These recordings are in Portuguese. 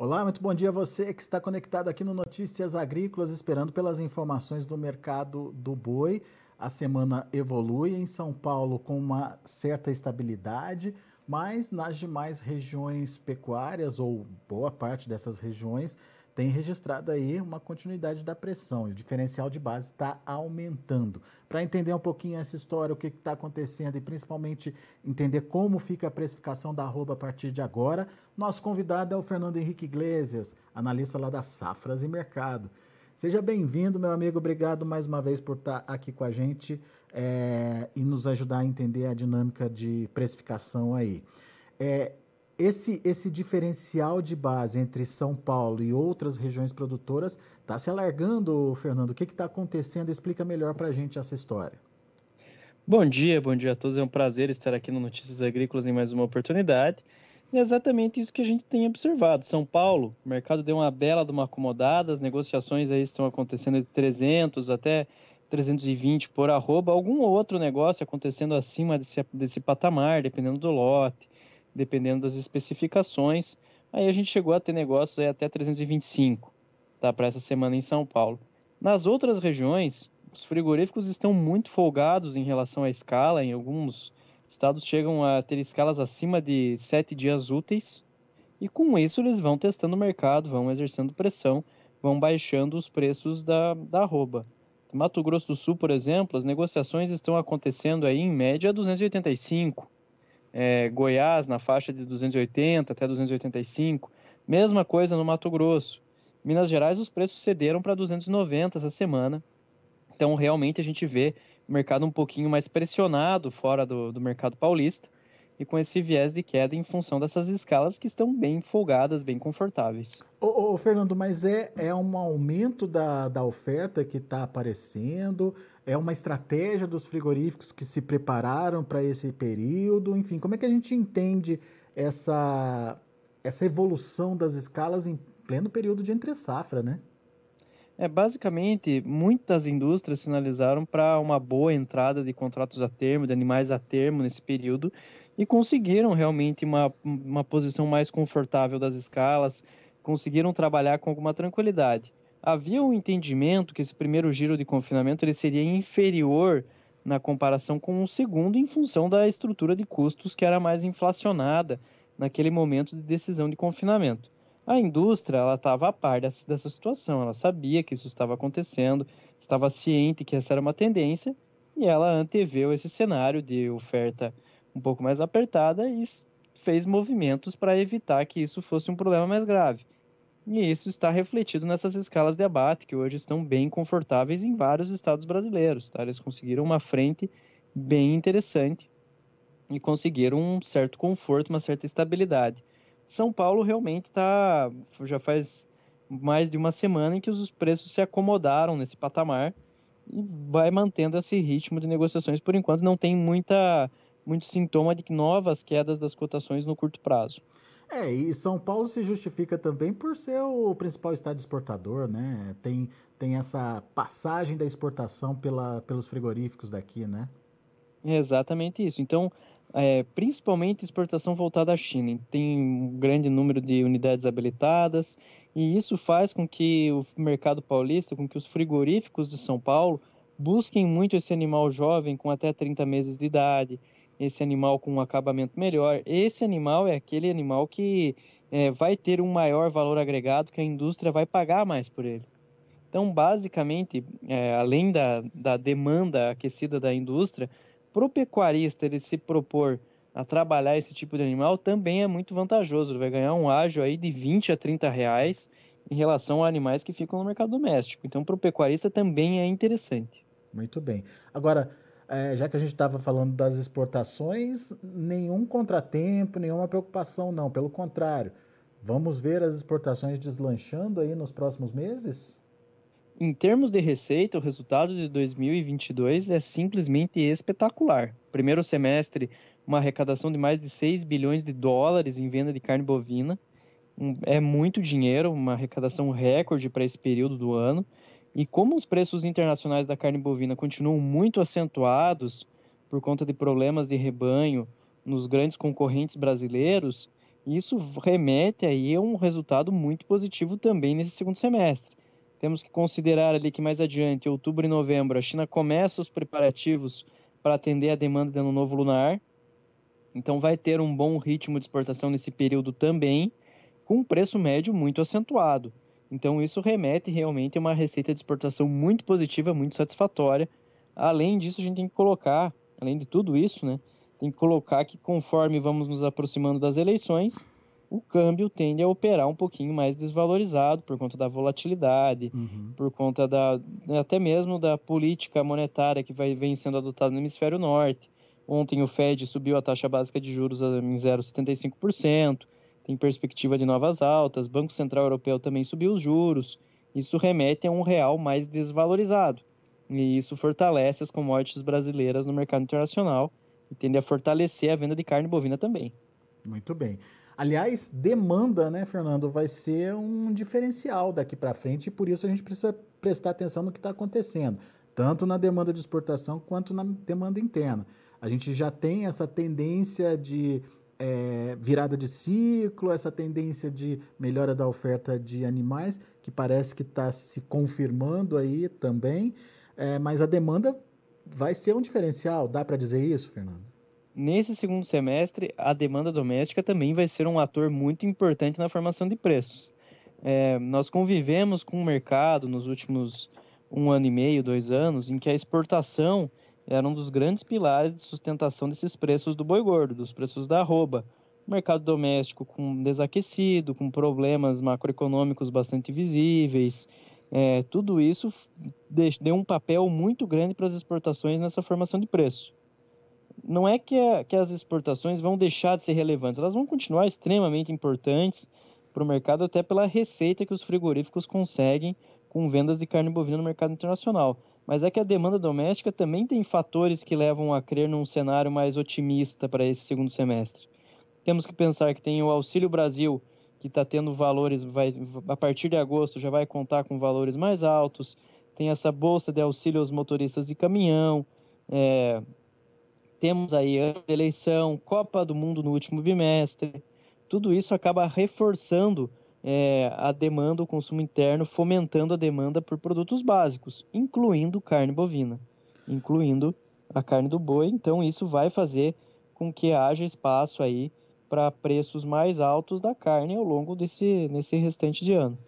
Olá, muito bom dia a você que está conectado aqui no Notícias Agrícolas, esperando pelas informações do mercado do boi. A semana evolui em São Paulo com uma certa estabilidade, mas nas demais regiões pecuárias, ou boa parte dessas regiões, tem registrado aí uma continuidade da pressão e o diferencial de base está aumentando. Para entender um pouquinho essa história, o que está acontecendo e principalmente entender como fica a precificação da arroba a partir de agora, nosso convidado é o Fernando Henrique Iglesias, analista lá da Safras e Mercado. Seja bem-vindo, meu amigo. Obrigado mais uma vez por estar tá aqui com a gente é, e nos ajudar a entender a dinâmica de precificação aí. É, esse, esse diferencial de base entre São Paulo e outras regiões produtoras está se alargando, Fernando. O que está acontecendo? Explica melhor para a gente essa história. Bom dia, bom dia a todos. É um prazer estar aqui no Notícias Agrícolas em mais uma oportunidade. E é exatamente isso que a gente tem observado. São Paulo, o mercado deu uma bela de uma acomodada, as negociações aí estão acontecendo de 300 até 320 por arroba, algum outro negócio acontecendo acima desse, desse patamar, dependendo do lote dependendo das especificações. Aí a gente chegou a ter negócios até 325, tá, para essa semana em São Paulo. Nas outras regiões, os frigoríficos estão muito folgados em relação à escala, em alguns estados chegam a ter escalas acima de sete dias úteis, e com isso eles vão testando o mercado, vão exercendo pressão, vão baixando os preços da, da arroba. No Mato Grosso do Sul, por exemplo, as negociações estão acontecendo aí em média 285, é, Goiás na faixa de 280 até 285. Mesma coisa no Mato Grosso. Minas Gerais, os preços cederam para 290 essa semana. Então, realmente, a gente vê o mercado um pouquinho mais pressionado fora do, do mercado paulista e com esse viés de queda em função dessas escalas que estão bem folgadas, bem confortáveis. Ô, ô Fernando, mas é, é um aumento da, da oferta que está aparecendo? É uma estratégia dos frigoríficos que se prepararam para esse período? Enfim, como é que a gente entende essa, essa evolução das escalas em pleno período de entre-safra, né? É, basicamente, muitas indústrias sinalizaram para uma boa entrada de contratos a termo, de animais a termo nesse período, e conseguiram realmente uma, uma posição mais confortável das escalas, conseguiram trabalhar com alguma tranquilidade. Havia um entendimento que esse primeiro giro de confinamento ele seria inferior na comparação com o segundo, em função da estrutura de custos que era mais inflacionada naquele momento de decisão de confinamento. A indústria ela estava a par dessa, dessa situação, ela sabia que isso estava acontecendo, estava ciente que essa era uma tendência e ela anteveu esse cenário de oferta um pouco mais apertada e fez movimentos para evitar que isso fosse um problema mais grave. E isso está refletido nessas escalas de abate, que hoje estão bem confortáveis em vários estados brasileiros. Tá? Eles conseguiram uma frente bem interessante e conseguiram um certo conforto, uma certa estabilidade. São Paulo realmente está. Já faz mais de uma semana em que os preços se acomodaram nesse patamar e vai mantendo esse ritmo de negociações. Por enquanto, não tem muita muito sintoma de novas quedas das cotações no curto prazo. É, e São Paulo se justifica também por ser o principal estado exportador, né? Tem, tem essa passagem da exportação pela, pelos frigoríficos daqui, né? É exatamente isso. Então, é, principalmente exportação voltada à China. Tem um grande número de unidades habilitadas e isso faz com que o mercado paulista, com que os frigoríficos de São Paulo busquem muito esse animal jovem com até 30 meses de idade, esse animal com um acabamento melhor. Esse animal é aquele animal que é, vai ter um maior valor agregado, que a indústria vai pagar mais por ele. Então, basicamente, é, além da, da demanda aquecida da indústria, para o pecuarista ele se propor a trabalhar esse tipo de animal também é muito vantajoso. Ele vai ganhar um ágio aí de 20 a 30 reais em relação a animais que ficam no mercado doméstico. Então, para o pecuarista também é interessante. Muito bem. Agora, é, já que a gente estava falando das exportações, nenhum contratempo, nenhuma preocupação, não. Pelo contrário, vamos ver as exportações deslanchando aí nos próximos meses? Em termos de receita, o resultado de 2022 é simplesmente espetacular. Primeiro semestre, uma arrecadação de mais de 6 bilhões de dólares em venda de carne bovina. É muito dinheiro, uma arrecadação recorde para esse período do ano. E como os preços internacionais da carne bovina continuam muito acentuados por conta de problemas de rebanho nos grandes concorrentes brasileiros, isso remete aí a um resultado muito positivo também nesse segundo semestre. Temos que considerar ali que mais adiante, outubro e novembro, a China começa os preparativos para atender a demanda de ano novo lunar. Então vai ter um bom ritmo de exportação nesse período também, com um preço médio muito acentuado. Então isso remete realmente a uma receita de exportação muito positiva, muito satisfatória. Além disso, a gente tem que colocar, além de tudo isso, né, tem que colocar que conforme vamos nos aproximando das eleições, o câmbio tende a operar um pouquinho mais desvalorizado por conta da volatilidade, uhum. por conta da até mesmo da política monetária que vai, vem sendo adotada no hemisfério norte. Ontem o Fed subiu a taxa básica de juros em 0,75%, tem perspectiva de novas altas, Banco Central Europeu também subiu os juros. Isso remete a um real mais desvalorizado. E isso fortalece as commodities brasileiras no mercado internacional e tende a fortalecer a venda de carne bovina também. Muito bem. Aliás, demanda, né, Fernando, vai ser um diferencial daqui para frente e por isso a gente precisa prestar atenção no que está acontecendo, tanto na demanda de exportação quanto na demanda interna. A gente já tem essa tendência de é, virada de ciclo, essa tendência de melhora da oferta de animais, que parece que está se confirmando aí também, é, mas a demanda vai ser um diferencial, dá para dizer isso, Fernando? Nesse segundo semestre, a demanda doméstica também vai ser um ator muito importante na formação de preços. É, nós convivemos com o mercado nos últimos um ano e meio, dois anos, em que a exportação era um dos grandes pilares de sustentação desses preços do boi gordo, dos preços da arroba. Mercado doméstico com desaquecido, com problemas macroeconômicos bastante visíveis, é, tudo isso deu um papel muito grande para as exportações nessa formação de preço não é que, a, que as exportações vão deixar de ser relevantes, elas vão continuar extremamente importantes para o mercado, até pela receita que os frigoríficos conseguem com vendas de carne bovina no mercado internacional. Mas é que a demanda doméstica também tem fatores que levam a crer num cenário mais otimista para esse segundo semestre. Temos que pensar que tem o Auxílio Brasil, que está tendo valores, vai, a partir de agosto já vai contar com valores mais altos, tem essa bolsa de auxílio aos motoristas de caminhão, é, temos aí a eleição, Copa do Mundo no último bimestre. Tudo isso acaba reforçando é, a demanda, o consumo interno, fomentando a demanda por produtos básicos, incluindo carne bovina, incluindo a carne do boi. Então, isso vai fazer com que haja espaço aí para preços mais altos da carne ao longo desse nesse restante de ano.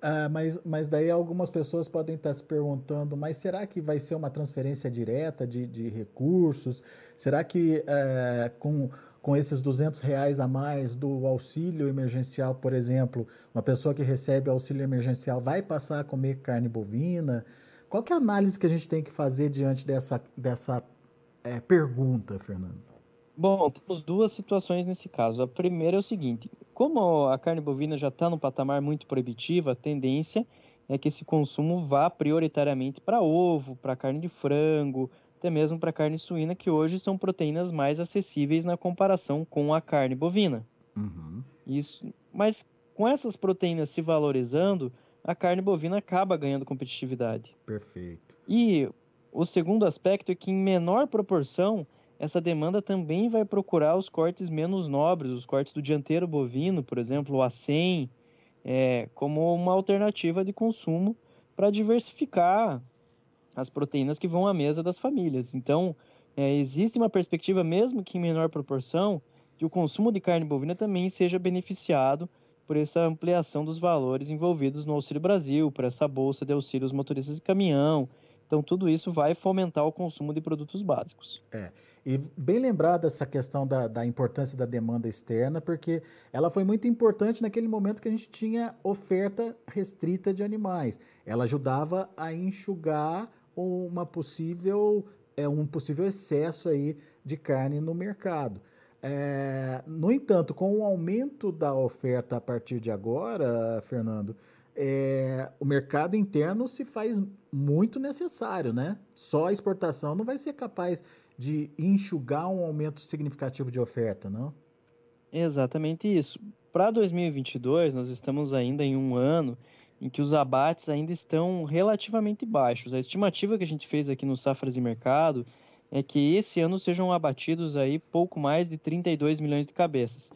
Ah, mas, mas daí algumas pessoas podem estar se perguntando, mas será que vai ser uma transferência direta de, de recursos? Será que é, com, com esses 200 reais a mais do auxílio emergencial, por exemplo, uma pessoa que recebe auxílio emergencial vai passar a comer carne bovina? Qual é a análise que a gente tem que fazer diante dessa, dessa é, pergunta, Fernando? Bom, temos duas situações nesse caso. A primeira é o seguinte: como a carne bovina já está num patamar muito proibitivo, a tendência é que esse consumo vá prioritariamente para ovo, para carne de frango, até mesmo para carne suína, que hoje são proteínas mais acessíveis na comparação com a carne bovina. Uhum. Isso, mas com essas proteínas se valorizando, a carne bovina acaba ganhando competitividade. Perfeito. E o segundo aspecto é que, em menor proporção, essa demanda também vai procurar os cortes menos nobres, os cortes do dianteiro bovino, por exemplo, o A100, é, como uma alternativa de consumo para diversificar as proteínas que vão à mesa das famílias. Então, é, existe uma perspectiva, mesmo que em menor proporção, que o consumo de carne bovina também seja beneficiado por essa ampliação dos valores envolvidos no Auxílio Brasil, por essa bolsa de auxílios motoristas de caminhão, Então, tudo isso vai fomentar o consumo de produtos básicos. É. E bem lembrada essa questão da, da, importância da demanda externa, porque ela foi muito importante naquele momento que a gente tinha oferta restrita de animais. Ela ajudava a enxugar uma possível, é, um possível excesso aí de carne no mercado. É, no entanto, com o aumento da oferta a partir de agora, Fernando, é, o mercado interno se faz muito necessário, né? Só a exportação não vai ser capaz de enxugar um aumento significativo de oferta, não? Exatamente isso. Para 2022, nós estamos ainda em um ano em que os abates ainda estão relativamente baixos. A estimativa que a gente fez aqui no Safras e Mercado é que esse ano sejam abatidos aí pouco mais de 32 milhões de cabeças.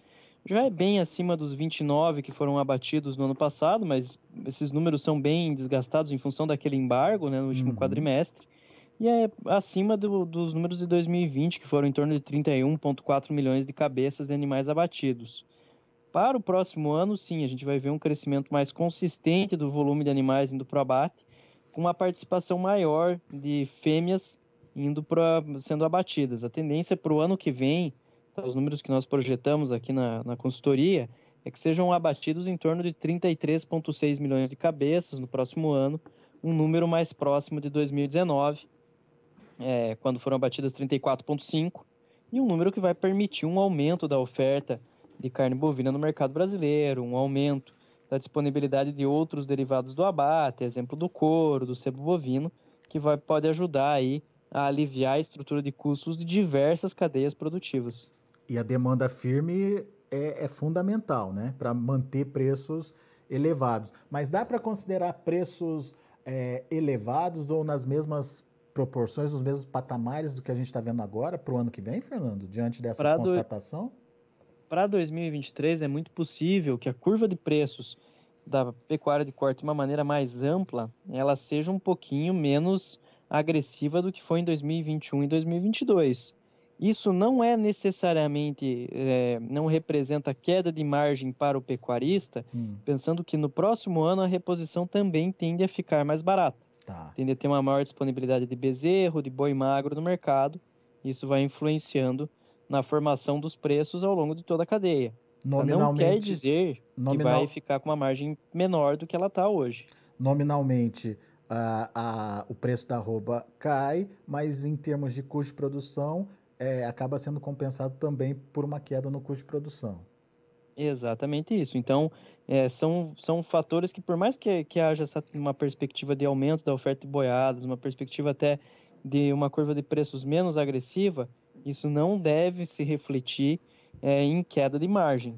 Já é bem acima dos 29 que foram abatidos no ano passado, mas esses números são bem desgastados em função daquele embargo né, no último uhum. quadrimestre. E é acima do, dos números de 2020, que foram em torno de 31,4 milhões de cabeças de animais abatidos. Para o próximo ano, sim, a gente vai ver um crescimento mais consistente do volume de animais indo para o abate, com uma participação maior de fêmeas indo sendo abatidas. A tendência para o ano que vem, tá, os números que nós projetamos aqui na, na consultoria, é que sejam abatidos em torno de 33,6 milhões de cabeças no próximo ano, um número mais próximo de 2019, é, quando foram abatidas 34,5, e um número que vai permitir um aumento da oferta de carne bovina no mercado brasileiro, um aumento da disponibilidade de outros derivados do abate, exemplo do couro, do sebo bovino, que vai, pode ajudar aí a aliviar a estrutura de custos de diversas cadeias produtivas. E a demanda firme é, é fundamental, né, para manter preços elevados. Mas dá para considerar preços é, elevados ou nas mesmas proporções, nos mesmos patamares do que a gente está vendo agora para o ano que vem, Fernando, diante dessa pra constatação? Do... Para 2023 é muito possível que a curva de preços da pecuária de corte de uma maneira mais ampla, ela seja um pouquinho menos agressiva do que foi em 2021 e 2022. Isso não é necessariamente, é, não representa queda de margem para o pecuarista, hum. pensando que no próximo ano a reposição também tende a ficar mais barata. Tá. Tende a ter uma maior disponibilidade de bezerro, de boi magro no mercado. Isso vai influenciando na formação dos preços ao longo de toda a cadeia. Não quer dizer nominal... que vai ficar com uma margem menor do que ela está hoje. Nominalmente, a, a, o preço da arroba cai, mas em termos de custo de produção, é, acaba sendo compensado também por uma queda no custo de produção. Exatamente isso. Então, é, são, são fatores que, por mais que, que haja essa, uma perspectiva de aumento da oferta de boiadas, uma perspectiva até de uma curva de preços menos agressiva, isso não deve se refletir é, em queda de margem.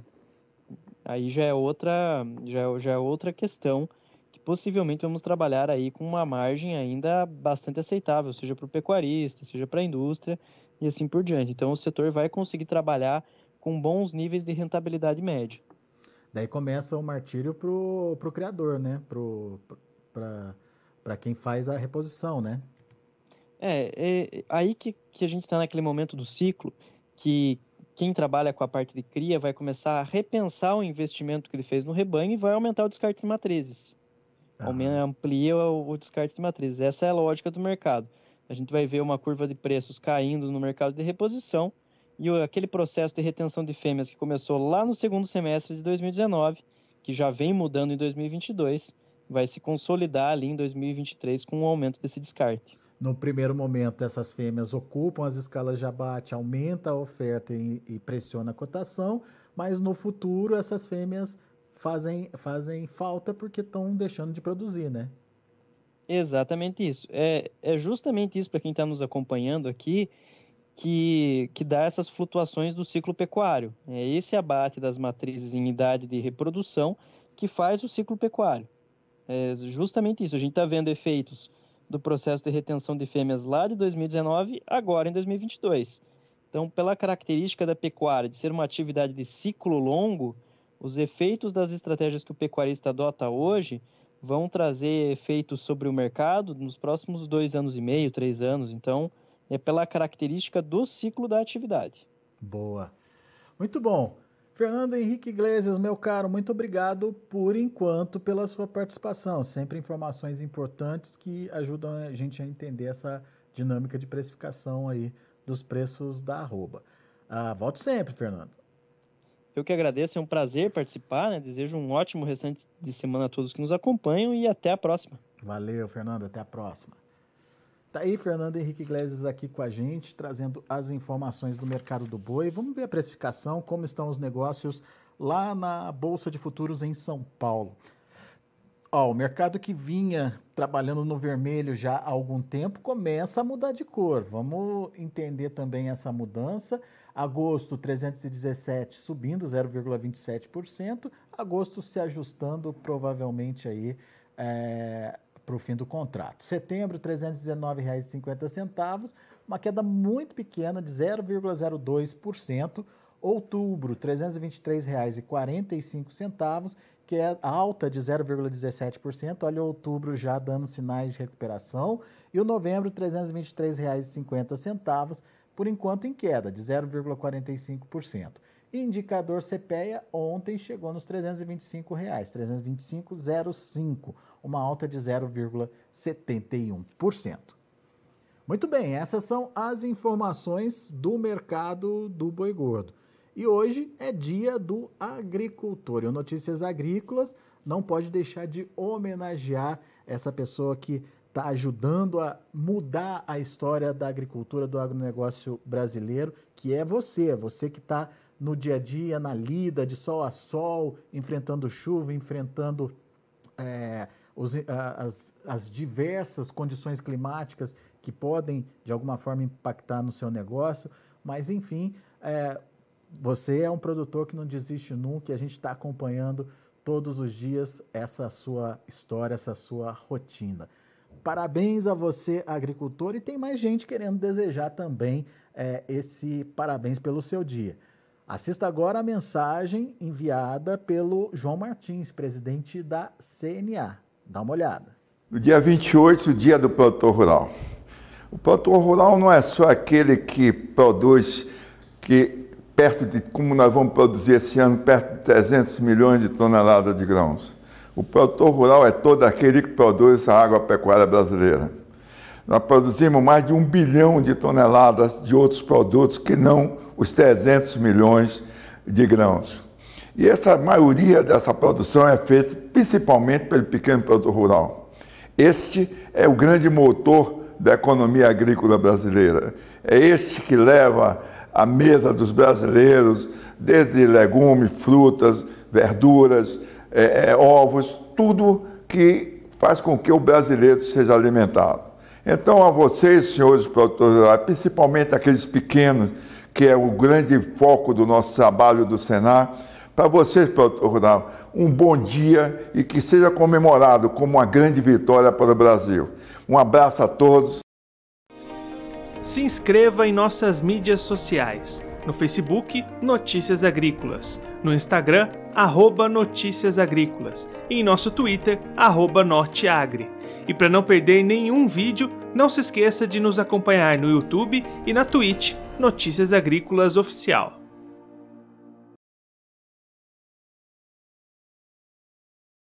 Aí já é outra, já, é, já é outra questão possivelmente vamos trabalhar aí com uma margem ainda bastante aceitável, seja para o pecuarista, seja para a indústria e assim por diante. Então o setor vai conseguir trabalhar com bons níveis de rentabilidade média. Daí começa o martírio para o criador, né? Para quem faz a reposição, né? É, é aí que, que a gente está naquele momento do ciclo que quem trabalha com a parte de cria vai começar a repensar o investimento que ele fez no rebanho e vai aumentar o descarte de matrizes amplia o descarte de matrizes. Essa é a lógica do mercado. A gente vai ver uma curva de preços caindo no mercado de reposição e aquele processo de retenção de fêmeas que começou lá no segundo semestre de 2019, que já vem mudando em 2022, vai se consolidar ali em 2023 com o aumento desse descarte. No primeiro momento, essas fêmeas ocupam as escalas de abate, aumenta a oferta e, e pressiona a cotação, mas no futuro essas fêmeas fazem, fazem falta porque estão deixando de produzir, né? Exatamente isso. É, é justamente isso para quem está nos acompanhando aqui que, que dá essas flutuações do ciclo pecuário. É esse abate das matrizes em idade de reprodução que faz o ciclo pecuário. É justamente isso. A gente está vendo efeitos do processo de retenção de fêmeas lá de 2019, agora em 2022. Então, pela característica da pecuária de ser uma atividade de ciclo longo, os efeitos das estratégias que o pecuarista adota hoje vão trazer efeitos sobre o mercado nos próximos dois anos e meio, três anos. Então, é pela característica do ciclo da atividade. Boa. Muito bom. Fernando Henrique Iglesias, meu caro, muito obrigado por enquanto pela sua participação. Sempre informações importantes que ajudam a gente a entender essa dinâmica de precificação aí dos preços da arroba. Ah, volte sempre, Fernando. Eu que agradeço, é um prazer participar, né? Desejo um ótimo restante de semana a todos que nos acompanham e até a próxima. Valeu, Fernando, até a próxima. Tá aí Fernando Henrique Iglesias aqui com a gente, trazendo as informações do mercado do boi. Vamos ver a precificação, como estão os negócios lá na Bolsa de Futuros em São Paulo. Ó, o mercado que vinha trabalhando no vermelho já há algum tempo começa a mudar de cor. Vamos entender também essa mudança. Agosto 317 subindo 0,27%, agosto se ajustando provavelmente aí é, para o fim do contrato. Setembro, R$ 319,50, uma queda muito pequena de 0,02%. Outubro, R$ 323,45, que é alta de 0,17%. Olha, outubro já dando sinais de recuperação. E o novembro, R$ 323,50, por enquanto em queda de 0,45%. Indicador CPEA ontem chegou nos 325 reais, 325,05, uma alta de 0,71%. Muito bem, essas são as informações do mercado do boi gordo. E hoje é dia do agricultor. E o Notícias Agrícolas não pode deixar de homenagear essa pessoa que está ajudando a mudar a história da agricultura, do agronegócio brasileiro, que é você, você que está no dia a dia, na lida, de sol a sol, enfrentando chuva, enfrentando é, os, as, as diversas condições climáticas que podem, de alguma forma, impactar no seu negócio. Mas, enfim, é, você é um produtor que não desiste nunca e a gente está acompanhando todos os dias essa sua história, essa sua rotina. Parabéns a você, agricultor, e tem mais gente querendo desejar também é, esse parabéns pelo seu dia. Assista agora a mensagem enviada pelo João Martins, presidente da CNA. Dá uma olhada. No dia 28, o dia do produtor rural. O produtor rural não é só aquele que produz, que perto de, como nós vamos produzir esse ano, perto de 300 milhões de toneladas de grãos. O produtor rural é todo aquele que produz a agropecuária brasileira. Nós produzimos mais de um bilhão de toneladas de outros produtos que não os 300 milhões de grãos. E essa maioria dessa produção é feita principalmente pelo pequeno produtor rural. Este é o grande motor da economia agrícola brasileira. É este que leva à mesa dos brasileiros, desde legumes, frutas, verduras, é, é, ovos, tudo que faz com que o brasileiro seja alimentado. Então, a vocês, senhores produtores, principalmente aqueles pequenos que é o grande foco do nosso trabalho do Senar. Para vocês, rural, um bom dia e que seja comemorado como uma grande vitória para o Brasil. Um abraço a todos. Se inscreva em nossas mídias sociais. No Facebook, Notícias Agrícolas. No Instagram, arroba Notícias Agrícolas. E em nosso Twitter, arroba Norteagri. E para não perder nenhum vídeo, não se esqueça de nos acompanhar no YouTube e na Twitch Notícias Agrícolas Oficial.